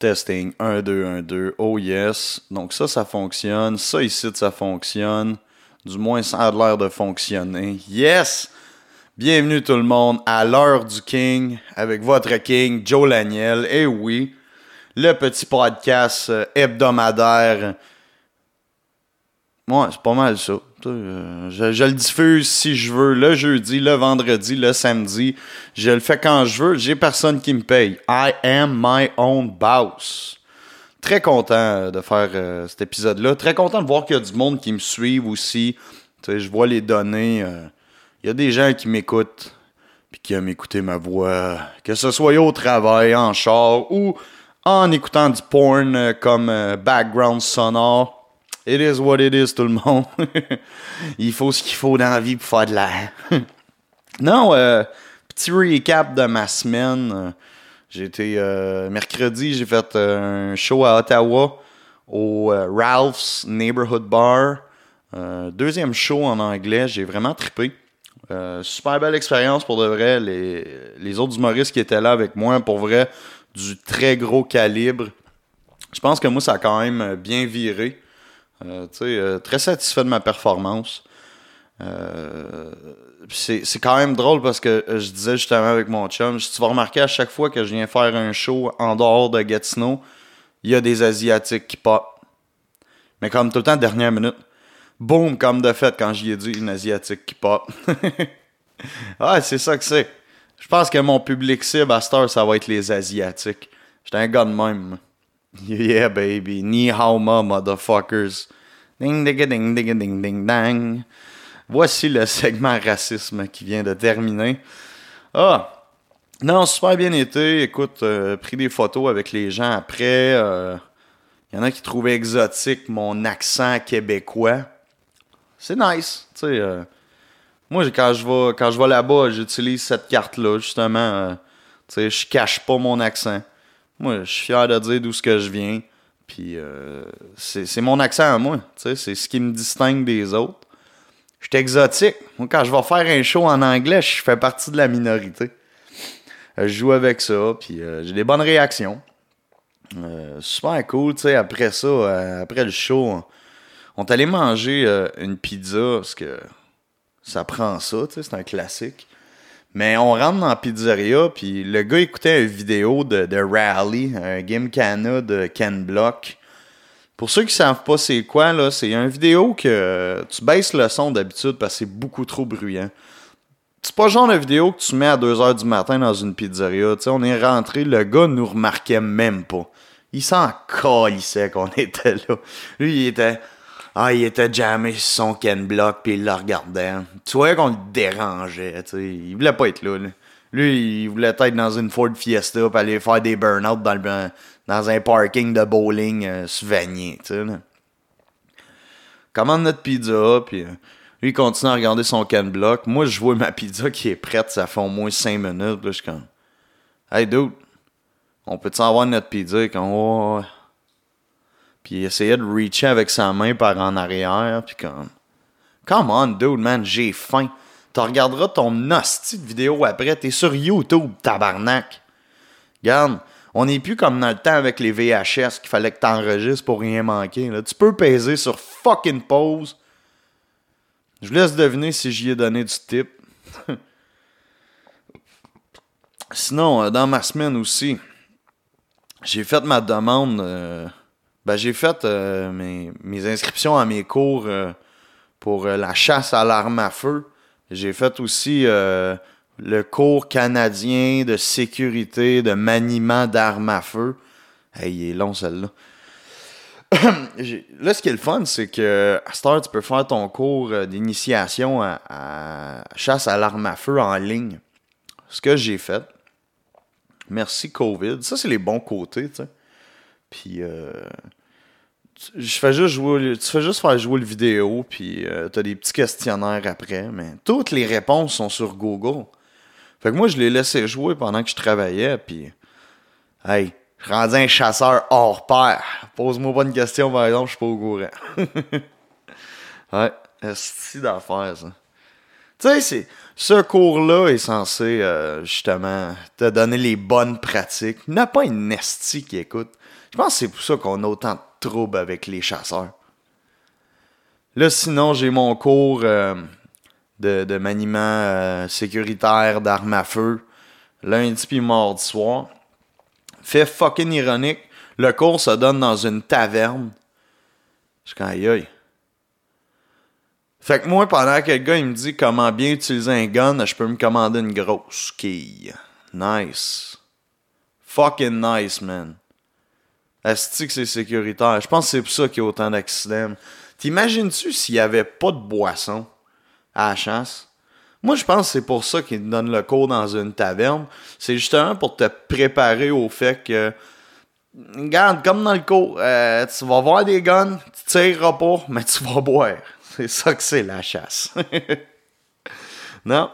Testing. 1, 2, 1, 2. Oh yes. Donc ça, ça fonctionne. Ça ici, ça fonctionne. Du moins, ça a l'air de fonctionner. Yes! Bienvenue tout le monde à l'heure du King avec votre King, Joe Laniel. Et oui, le petit podcast euh, hebdomadaire. Ouais, c'est pas mal ça. Euh, je, le diffuse si je veux le jeudi, le vendredi, le samedi. Je le fais quand je veux. J'ai personne qui me paye. I am my own boss. Très content de faire euh, cet épisode-là. Très content de voir qu'il y a du monde qui me suit aussi. je vois les données. Euh, il y a des gens qui m'écoutent puis qui aiment écouter ma voix. Que ce soit au travail, en char ou en écoutant du porn comme background sonore. It is what it is, tout le monde. Il faut ce qu'il faut dans la vie pour faire de l'air. non, euh, petit recap de ma semaine. J'ai été euh, mercredi, j'ai fait euh, un show à Ottawa au Ralph's Neighborhood Bar. deuxième show en anglais, j'ai vraiment trippé. super belle expérience pour de vrai. Les, les autres humoristes qui étaient là avec moi, pour vrai, du très gros calibre. Je pense que moi, ça a quand même bien viré. Euh, euh, très satisfait de ma performance. Euh, c'est quand même drôle parce que je disais justement avec mon chum, tu vas remarquer à chaque fois que je viens faire un show en dehors de Gatineau, il y a des Asiatiques qui pop. Mais comme tout le temps, dernière minute, boum, comme de fait, quand j'y ai dit une Asiatique qui pop. ouais, c'est ça que c'est. Je pense que mon public cible à Star, ça va être les Asiatiques. J'étais un gars de même. Yeah, baby. Ni hao ma, motherfuckers. Ding, ding, ding, ding, ding, ding, dang. Voici le segment racisme qui vient de terminer. Ah! Non, super bien été. Écoute, euh, pris des photos avec les gens après. Il euh, y en a qui trouvaient exotique mon accent québécois. C'est nice. Tu sais, euh, moi, quand je vais, quand je vais là-bas, j'utilise cette carte-là, justement. tu sais, je cache pas mon accent. Moi, je suis fier de dire d'où ce que je viens. Puis euh, c'est mon accent à moi. C'est ce qui me distingue des autres. Je suis exotique. Moi, quand je vais faire un show en anglais, je fais partie de la minorité. Euh, je joue avec ça, puis euh, j'ai des bonnes réactions. super cool, tu sais, après ça, après le show, on est allé manger une pizza, parce que ça prend ça, tu sais, c'est un classique. Mais on rentre dans la pizzeria, puis le gars écoutait une vidéo de, de Rally, un Game Cana de Ken Block. Pour ceux qui savent pas c'est quoi, là, c'est une vidéo que tu baisses le son d'habitude parce que c'est beaucoup trop bruyant. C'est pas le genre de vidéo que tu mets à 2h du matin dans une pizzeria. sais, on est rentré, le gars nous remarquait même pas. Il s'en calissait qu'on était là. Lui, il était ah, il était jamais sur son Ken Block, puis il le regardait. Tu voyais qu'on le dérangeait, tu sais. Il voulait pas être là, Lui, il voulait être dans une Ford Fiesta, puis aller faire des burn-out dans, dans un parking de bowling euh, tu sais. Commande notre pizza, puis euh, lui, il continue à regarder son Ken Block. Moi, je vois ma pizza qui est prête, ça fait au moins 5 minutes, là, je suis comme... Hey, dude, on peut-tu avoir notre pizza? Comme, oh, puis il essayait de reacher avec sa main par en arrière. Puis comme. Come on, dude, man, j'ai faim. Tu regarderas ton hostie de vidéo après. T'es sur YouTube, tabarnak. Regarde, on n'est plus comme dans le temps avec les VHS qu'il fallait que t'enregistres pour rien manquer. Là. Tu peux peser sur fucking pause. Je vous laisse deviner si j'y ai donné du tip. Sinon, euh, dans ma semaine aussi, j'ai fait ma demande. Euh, ben, j'ai fait euh, mes, inscriptions à mes cours euh, pour euh, la chasse à l'arme à feu. J'ai fait aussi le cours canadien de sécurité, de maniement d'armes à feu. Hey, il est long, celle-là. là, ce qui est le fun, c'est que à Star, tu peux faire ton cours d'initiation à, à, chasse à l'arme à feu en ligne. Ce que j'ai fait. Merci COVID. Ça, c'est les bons côtés, tu sais. Puis, euh, je fais juste jouer, tu fais juste faire jouer le vidéo, puis euh, tu as des petits questionnaires après, mais toutes les réponses sont sur Google. Fait que moi, je les laissais jouer pendant que je travaillais, puis, hey, je rendais un chasseur hors pair. Pose-moi pas une question, par exemple, je suis pas au courant. ouais, c'est d'affaires, ça. Tu sais, Ce cours-là est censé, euh, justement, te donner les bonnes pratiques. Il n'y a pas une nestie qui écoute. Je pense que c'est pour ça qu'on a autant de troubles avec les chasseurs. Là, sinon, j'ai mon cours euh, de, de, maniement euh, sécuritaire d'armes à feu lundi puis mardi soir. Fait fucking ironique. Le cours se donne dans une taverne. Je suis aïe aïe. Fait que moi, pendant que le gars il me dit comment bien utiliser un gun, je peux me commander une grosse quille. Nice. Fucking nice, man. Est-ce que c'est sécuritaire? Je pense que c'est pour ça qu'il y a autant d'accidents. T'imagines-tu s'il n'y avait pas de boisson à la chasse? Moi, je pense que c'est pour ça qu'ils te donnent le cours dans une taverne. C'est justement pour te préparer au fait que, regarde, comme dans le cours, euh, tu vas voir des guns, tu tireras pas, mais tu vas boire. C'est ça que c'est la chasse. non?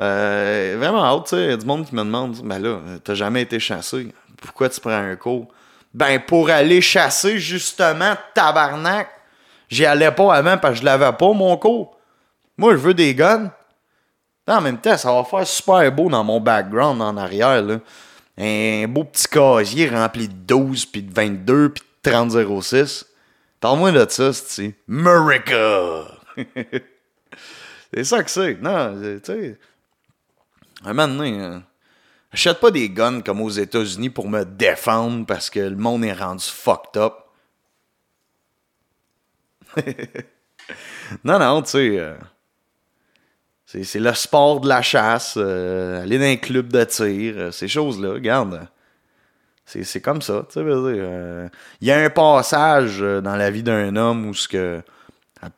Euh, vraiment tu sais. Il y a du monde qui me demande, ben là, t'as jamais été chassé. Pourquoi tu prends un cours? Ben, pour aller chasser, justement, tabarnak. J'y allais pas avant parce que je l'avais pas, mon cours. Moi, je veux des guns. En même temps, ça va faire super beau dans mon background en arrière. Là. Un beau petit casier rempli de 12, puis de 22, puis de 3006. Parle-moi de ça, c'est America! c'est ça que c'est. Non, tu sais. Un moment donné, J'achète pas des guns comme aux États-Unis pour me défendre parce que le monde est rendu fucked up. non, non, tu sais. Euh, c'est le sport de la chasse, euh, aller dans un club de tir, euh, ces choses-là, regarde. C'est comme ça, tu sais, Il y a un passage dans la vie d'un homme où ce que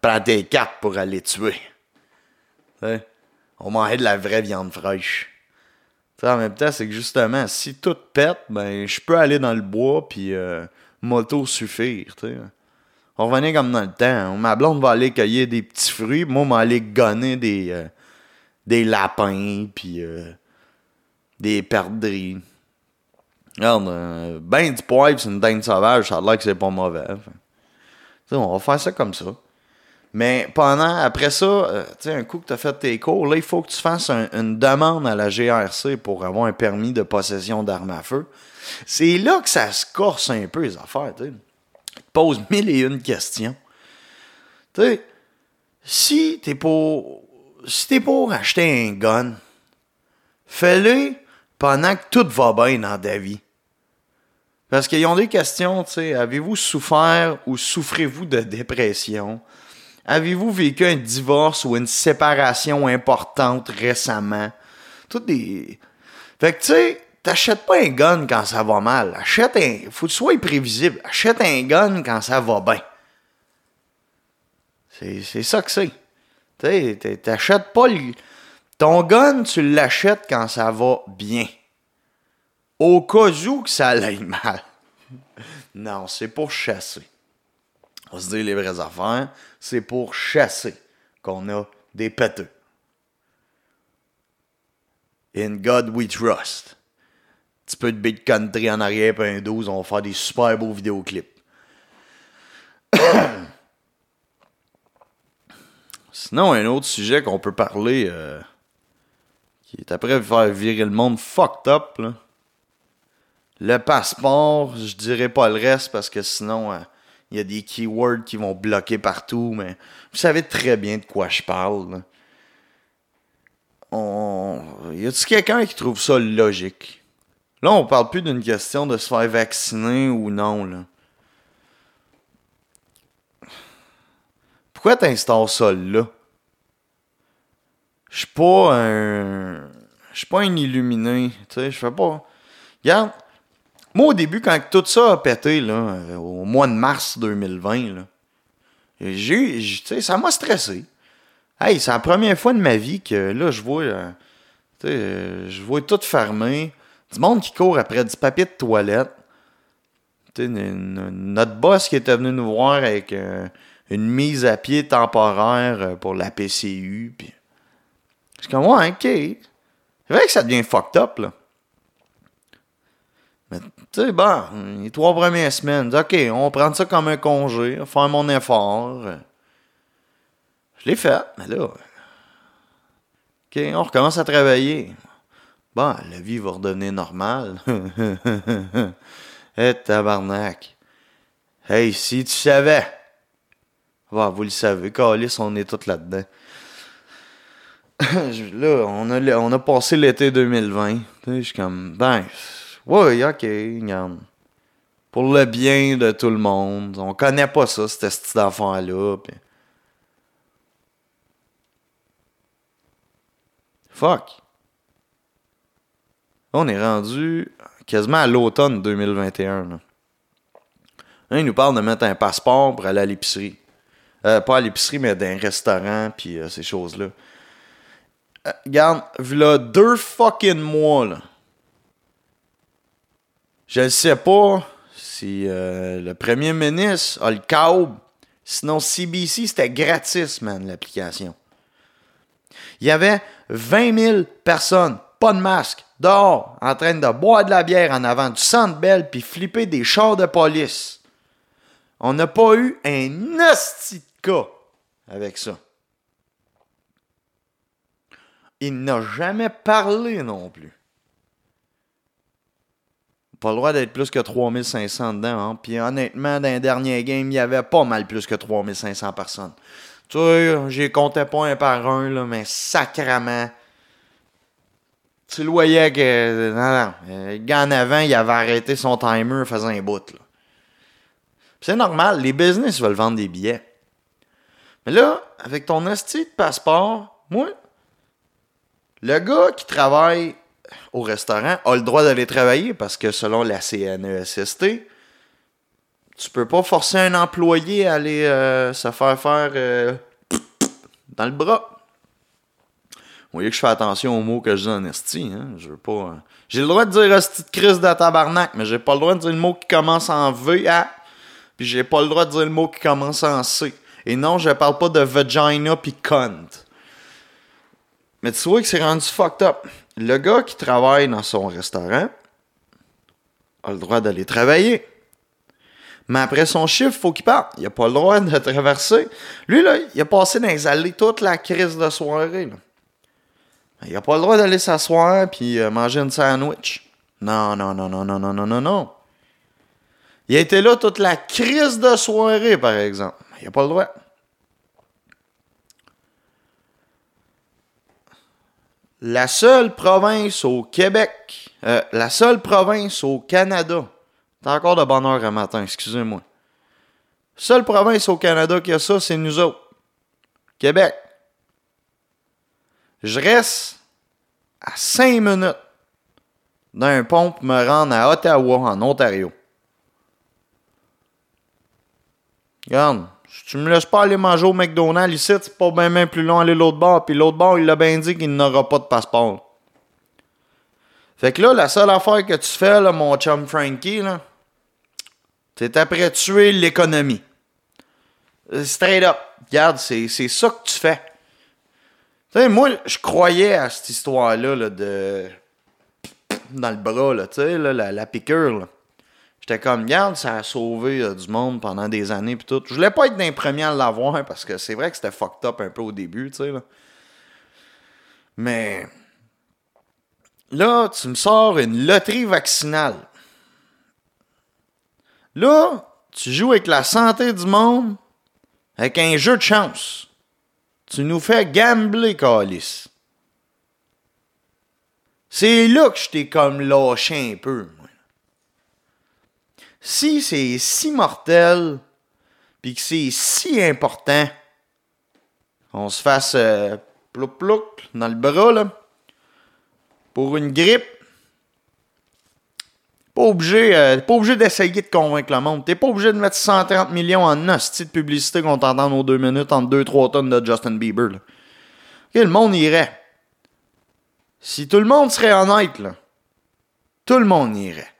prend des cartes pour aller tuer. On mange de la vraie viande fraîche. En même temps, c'est que justement, si tout pète, ben je peux aller dans le bois puis moto suffire, tu sais. On revenait comme dans le temps. Ma blonde va aller cueillir des petits fruits. Moi, on aller gonner des, euh, des lapins, puis euh, des perdrix. Regarde, euh, ben du poivre, c'est une dinde sauvage. Ça a l'air que c'est pas mauvais. on va faire ça comme ça. Mais pendant, après ça, tu sais, un coup que tu as fait tes cours, là, il faut que tu fasses une demande à la GRC pour avoir un permis de possession d'armes à feu. C'est là que ça se corse un peu les affaires, tu sais pose mille et une questions. Tu sais, si t'es pour. Si t'es pour acheter un gun, fais-le pendant que tout va bien dans ta vie. Parce qu'ils ont des questions, tu sais, avez-vous souffert ou souffrez-vous de dépression? Avez-vous vécu un divorce ou une séparation importante récemment? Toutes des. Fait que, tu sais, T'achètes pas un gun quand ça va mal. Achète un. Faut que tu sois imprévisible. Achète un gun quand ça va bien. C'est ça que c'est. Tu t'achètes pas le. Ton gun, tu l'achètes quand ça va bien. Au cas où que ça aille mal. Non, c'est pour chasser. On se dire les vraies affaires. C'est pour chasser qu'on a des péteux. In God we trust petit peu de beat country en arrière, puis un 12, on va faire des super beaux vidéoclips. Sinon, un autre sujet qu'on peut parler, euh, qui est après faire virer le monde fucked up. Le passeport, je dirais pas le reste parce que sinon, euh, il y a des keywords qui vont bloquer partout, mais vous savez très bien de quoi je parle. On... Y a-t-il quelqu'un qui trouve ça logique? Là, on parle plus d'une question de se faire vacciner ou non. Là. Pourquoi t'installes ça là? Je suis pas un. Je suis pas un illuminé. Tu sais, je fais pas. Regarde. Moi, au début, quand tout ça a pété, là, euh, au mois de mars 2020, là, j'ai, ça m'a stressé. Hey, c'est la première fois de ma vie que là, je vois, euh, euh, je vois tout fermé. Du monde qui court après du papier de toilette. notre boss qui était venu nous voir avec une mise à pied temporaire pour la PCU. Puis... Je suis comme, ouais, ok. C'est vrai que ça devient fucked up, là. Mais, tu sais, bon, les trois premières semaines, ok, on prend ça comme un congé, faire mon effort. Je l'ai fait, mais là, OK, on recommence à travailler. Bon, la vie va redevenir normale. Eh, tabarnak. Hey, si tu savais. Bon, vous le savez, Calis, on est tous là-dedans. là, on a, on a passé l'été 2020. Je suis comme, ben, ouais, ok, regarde. Pour le bien de tout le monde. On connaît pas ça, cet style d'enfant-là. Fuck. On est rendu quasiment à l'automne 2021. Là. il nous parle de mettre un passeport pour aller à l'épicerie. Euh, pas à l'épicerie, mais dans un restaurant, puis euh, ces choses-là. Euh, regarde, là, deux fucking mois, là. Je ne sais pas si le premier ministre a le câble. Sinon, CBC, c'était gratis, man, l'application. Il y avait 20 000 personnes, pas de masque, dehors, en train de boire de la bière en avant du centre belle puis flipper des chars de police. On n'a pas eu un hostie de avec ça. Il n'a jamais parlé non plus. Pas le droit d'être plus que 3500 dedans. Hein? Puis honnêtement, dans les derniers games, il y avait pas mal plus que 3500 personnes. Tu vois, j'ai compté pas un par un, là, mais sacrament tu le voyais que. Non, non. Le gars en avant, il avait arrêté son timer faisant un bout. C'est normal, les business veulent vendre des billets. Mais là, avec ton esti de passeport, moi, le gars qui travaille au restaurant a le droit d'aller travailler parce que selon la CNESST, tu peux pas forcer un employé à aller euh, se faire faire euh, dans le bras. Vous voyez que je fais attention aux mots que je dis en esti. Hein? Je veux pas. Euh, j'ai le droit de dire esti de crise de tabarnak, mais j'ai pas le droit de dire le mot qui commence en V, A. Puis j'ai pas le droit de dire le mot qui commence en C. Et non, je parle pas de vagina puis cunt. Mais tu vois que c'est rendu fucked up. Le gars qui travaille dans son restaurant a le droit d'aller travailler. Mais après son chiffre, faut qu'il parte. Il a pas le droit de traverser. Lui, là, il a passé dans les allées toute la crise de soirée. Là. Il n'a pas le droit d'aller s'asseoir puis euh, manger une sandwich. Non, non, non, non, non, non, non, non, non. Il a été là toute la crise de soirée, par exemple. Il n'a pas le droit. La seule province au Québec, euh, la seule province au Canada, t'as encore de bonne heure un matin, excusez-moi. Seule province au Canada qui a ça, c'est nous autres. Québec. Je reste à 5 minutes d'un pont pour me rendre à Ottawa, en Ontario. Regarde, tu me laisses pas aller manger au McDonald's ici, c'est pas bien, bien plus long aller l'autre bord. Puis l'autre bord, il l'a bien dit qu'il n'aura pas de passeport. Fait que là, la seule affaire que tu fais, là, mon chum Frankie, là, c'est après tuer l'économie. Straight up. Regarde, c'est ça que tu fais moi, je croyais à cette histoire-là de. dans le bras, là, tu sais, la, la piqûre. J'étais comme, regarde, ça a sauvé euh, du monde pendant des années puis tout. Je voulais pas être d'un premier à l'avoir parce que c'est vrai que c'était fucked up un peu au début, tu sais. Là. Mais là, tu me sors une loterie vaccinale. Là, tu joues avec la santé du monde avec un jeu de chance. Tu nous fais gambler, Calis. C'est là que je t'ai comme lâché un peu. Moi. Si c'est si mortel, puis que c'est si important, qu'on se fasse euh, plouc dans le bras, là, pour une grippe, pas obligé, euh, pas obligé d'essayer de convaincre le monde. T'es pas obligé de mettre 130 millions en hostie de publicité qu'on t'entend nos deux minutes entre 2-3 tonnes de Justin Bieber. Là. le monde irait. Si tout le monde serait honnête, là, tout le monde irait.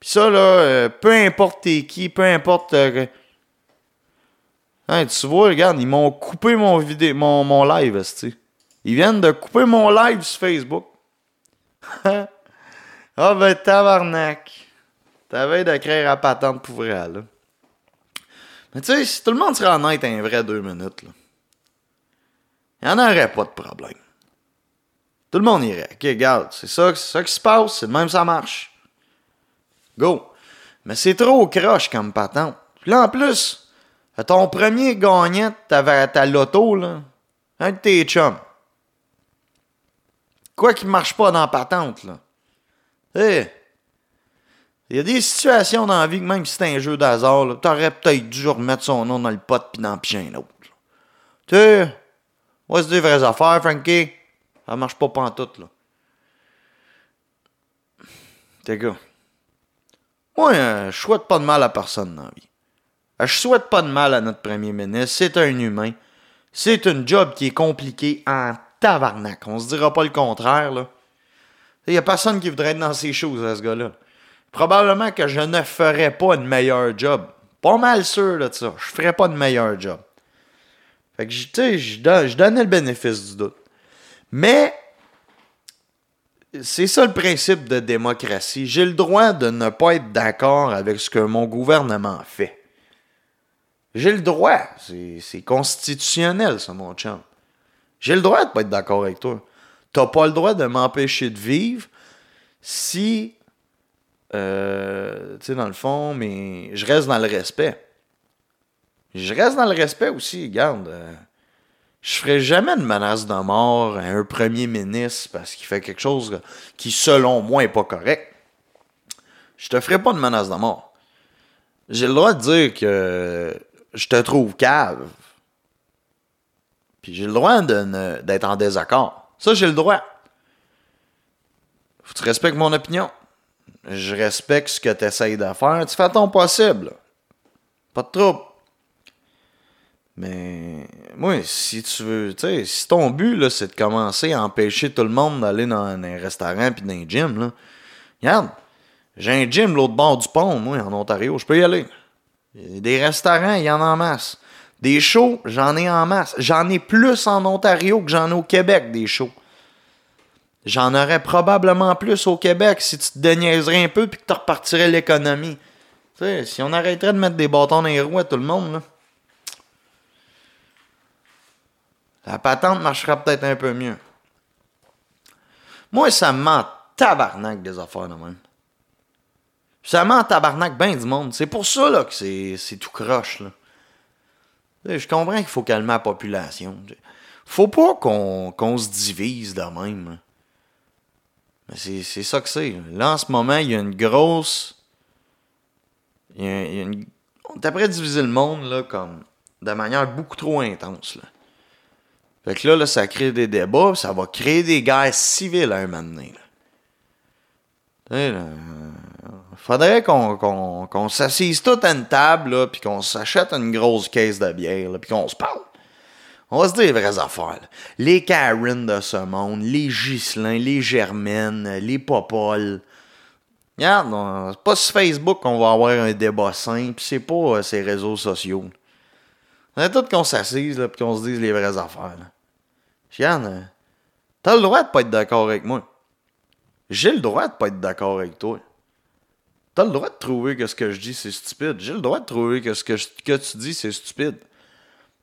Pis ça, là, euh, peu importe t'es qui, peu importe. Hein, tu vois, regarde, ils m'ont coupé mon vidéo, mon, mon live, Ils viennent de couper mon live sur Facebook. Ah ben tabarnak. T'avais d'écrire à patente pour vrai, là. Mais tu sais, si tout le monde serait honnête un vrai deux minutes, là, il n'y en aurait pas de problème. Tout le monde irait. OK, regarde, c'est ça, ça qui se passe, c'est de même ça marche. Go. Mais c'est trop croche comme patente. Puis là, en plus, ton premier gagnant, t'avais ta loto, là, un de tes chums. Quoi qui marche pas dans la patente, là. Hé! Il y a des situations dans la vie que même si c'est un jeu d'hasard, t'aurais peut-être dû remettre son nom dans le pot puis dans le un autre. Tu ouais, c'est des vraies affaires, Frankie. Ça marche pas pantoute, là. T'es gars. Moi, euh, je souhaite pas de mal à personne dans la. Euh, je souhaite pas de mal à notre premier ministre. C'est un humain. C'est un job qui est compliqué en tabarnak. On se dira pas le contraire. Il y a personne qui voudrait être dans ces choses, à ce gars-là probablement que je ne ferais pas une meilleure job. Pas mal sûr de ça. Je ferais pas de meilleur job. Fait que, je donnais le bénéfice du doute. Mais, c'est ça le principe de démocratie. J'ai le droit de ne pas être d'accord avec ce que mon gouvernement fait. J'ai le droit. C'est constitutionnel, ça, mon chum. J'ai le droit de pas être d'accord avec toi. T'as pas le droit de m'empêcher de vivre si euh, tu sais, dans le fond, mais je reste dans le respect. Je reste dans le respect aussi, regarde. Euh, je ferai jamais de menace de mort à un premier ministre parce qu'il fait quelque chose qui, selon moi, est pas correct. Je te ferai pas de menace de mort. J'ai le droit de dire que je te trouve cave. Puis j'ai le droit d'être en désaccord. Ça, j'ai le droit. Tu respectes mon opinion je respecte ce que tu essayes de faire. Tu fais ton possible. Pas de trouble. Mais moi, si tu veux, tu sais, si ton but, c'est de commencer à empêcher tout le monde d'aller dans un restaurant puis dans un gym, là, regarde, j'ai un gym l'autre bord du pont, moi, en Ontario, je peux y aller. Des restaurants, il y en a en masse. Des shows, j'en ai en masse. J'en ai plus en Ontario que j'en ai au Québec, des shows. J'en aurais probablement plus au Québec si tu te déniaiserais un peu puis que tu repartirais l'économie. Tu sais, si on arrêterait de mettre des bâtons dans les roues à tout le monde, là, la patente marcherait peut-être un peu mieux. Moi, ça me ment tabarnak des affaires de même. Ça ment tabarnak bien du monde. C'est pour ça que c'est tout croche. Je comprends qu'il faut calmer la population. Faut pas qu'on se divise de même. C'est ça que c'est. Là, en ce moment, il y a une grosse. Il y a. On est après diviser le monde, là, de manière beaucoup trop intense. Fait que là, là, ça crée des débats, ça va créer des guerres civiles à un moment donné, là. faudrait qu'on qu'on s'assise tout à une table, puis qu'on s'achète une grosse caisse de bière, puis qu'on se parle. On va se dire les vraies affaires. Les Karen de ce monde, les Gislin, les Germaines, les Popol. Regarde, c'est pas sur Facebook qu'on va avoir un débat simple, c'est pas euh, ces réseaux sociaux. On a tout qu'on s'assise, là, puis qu'on se dise les vraies affaires. Regarde, euh, t'as le droit de pas être d'accord avec moi. J'ai le droit de pas être d'accord avec toi. T'as le droit de trouver que ce que je dis, c'est stupide. J'ai le droit de trouver que ce que, que tu dis, c'est stupide.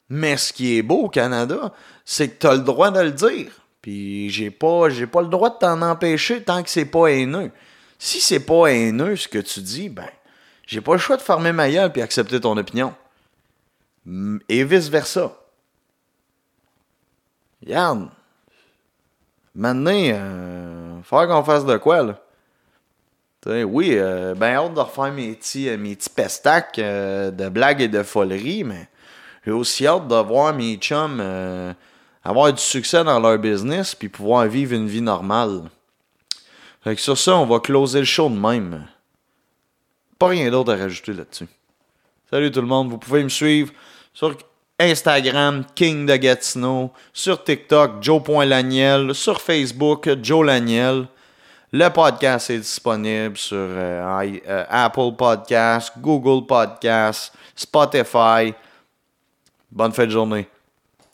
Mais ce qui est beau au Canada, c'est que tu as le droit de le dire. Puis j'ai pas, j'ai pas le droit de t'en empêcher tant que c'est pas haineux. Si c'est pas haineux ce que tu dis, ben, j'ai pas le choix de fermer ma gueule puis accepter ton opinion. Et vice-versa. Regarde. Maintenant, euh, faut qu'on fasse de quoi, là? oui, euh, ben hâte de refaire mes petits, euh, mes petits pestacs euh, de blagues et de foleries, mais j'ai aussi hâte de voir mes chums euh, avoir du succès dans leur business puis pouvoir vivre une vie normale. Fait que sur ça, on va closer le show de même. Pas rien d'autre à rajouter là-dessus. Salut tout le monde, vous pouvez me suivre sur Instagram, King de Gatineau, sur TikTok, Joe.Laniel, sur Facebook, Joe Laniel. Le podcast est disponible sur euh, euh, Apple Podcasts, Google Podcasts, Spotify. Bonne fin de journée.